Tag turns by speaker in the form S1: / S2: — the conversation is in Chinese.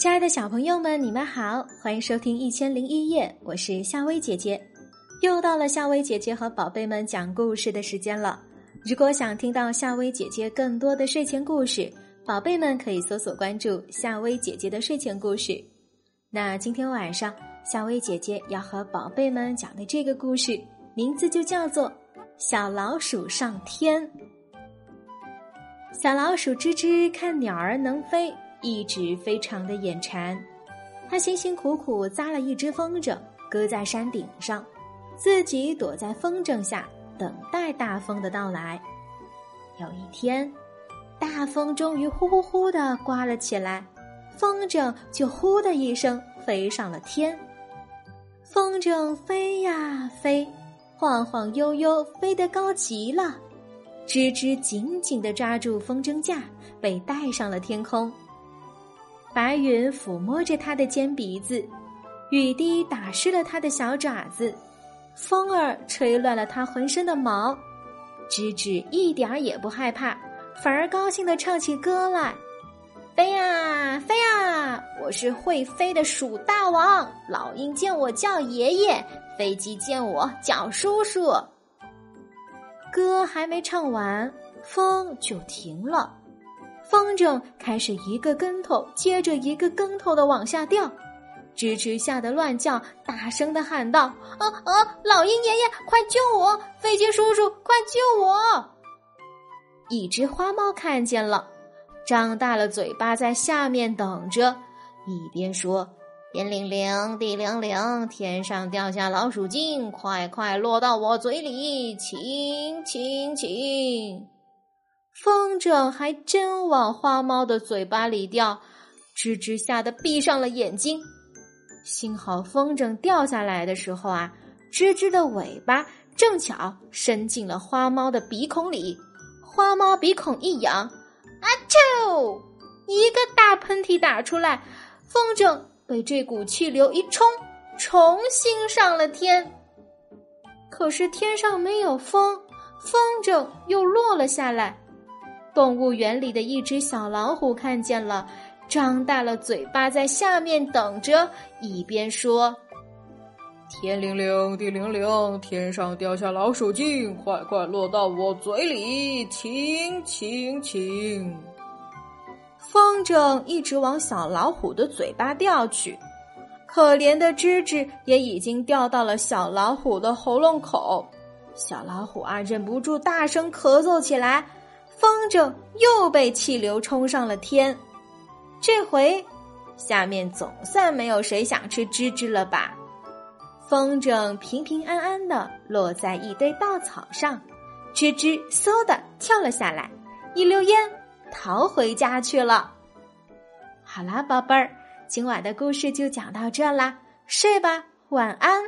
S1: 亲爱的小朋友们，你们好，欢迎收听《一千零一夜》，我是夏薇姐姐。又到了夏薇姐姐和宝贝们讲故事的时间了。如果想听到夏薇姐姐更多的睡前故事，宝贝们可以搜索关注夏薇姐姐的睡前故事。那今天晚上，夏薇姐姐要和宝贝们讲的这个故事，名字就叫做《小老鼠上天》。小老鼠吱吱看鸟儿能飞。一直非常的眼馋，他辛辛苦苦扎了一只风筝，搁在山顶上，自己躲在风筝下等待大风的到来。有一天，大风终于呼呼呼的刮了起来，风筝就呼的一声飞上了天。风筝飞呀飞，晃晃悠悠，飞得高极了。吱吱紧紧的抓住风筝架，被带上了天空。白云抚摸着它的尖鼻子，雨滴打湿了他的小爪子，风儿吹乱了他浑身的毛。吱吱一点儿也不害怕，反而高兴的唱起歌来：“飞呀飞呀，我是会飞的鼠大王。老鹰见我叫爷爷，飞机见我叫叔叔。”歌还没唱完，风就停了。风筝开始一个跟头接着一个跟头的往下掉，吱吱吓得乱叫，大声的喊道：“啊啊！老鹰爷爷，快救我！飞机叔叔，快救我！”一只花猫看见了，张大了嘴巴在下面等着，一边说：“天灵灵，地灵灵，天上掉下老鼠精，快快落到我嘴里，请请请。”风筝还真往花猫的嘴巴里掉，吱吱吓得闭上了眼睛。幸好风筝掉下来的时候啊，吱吱的尾巴正巧伸进了花猫的鼻孔里，花猫鼻孔一痒，啊啾！一个大喷嚏打出来，风筝被这股气流一冲，重新上了天。可是天上没有风，风筝又落了下来。动物园里的一只小老虎看见了，张大了嘴巴在下面等着，一边说：“
S2: 天灵灵，地灵灵，天上掉下老鼠精，快快落到我嘴里，请请请。”
S1: 风筝一直往小老虎的嘴巴掉去，可怜的吱吱也已经掉到了小老虎的喉咙口，小老虎啊，忍不住大声咳嗽起来。风筝又被气流冲上了天，这回下面总算没有谁想吃吱吱了吧？风筝平平安安的落在一堆稻草上，吱吱嗖的跳了下来，一溜烟逃回家去了。好啦，宝贝儿，今晚的故事就讲到这啦，睡吧，晚安。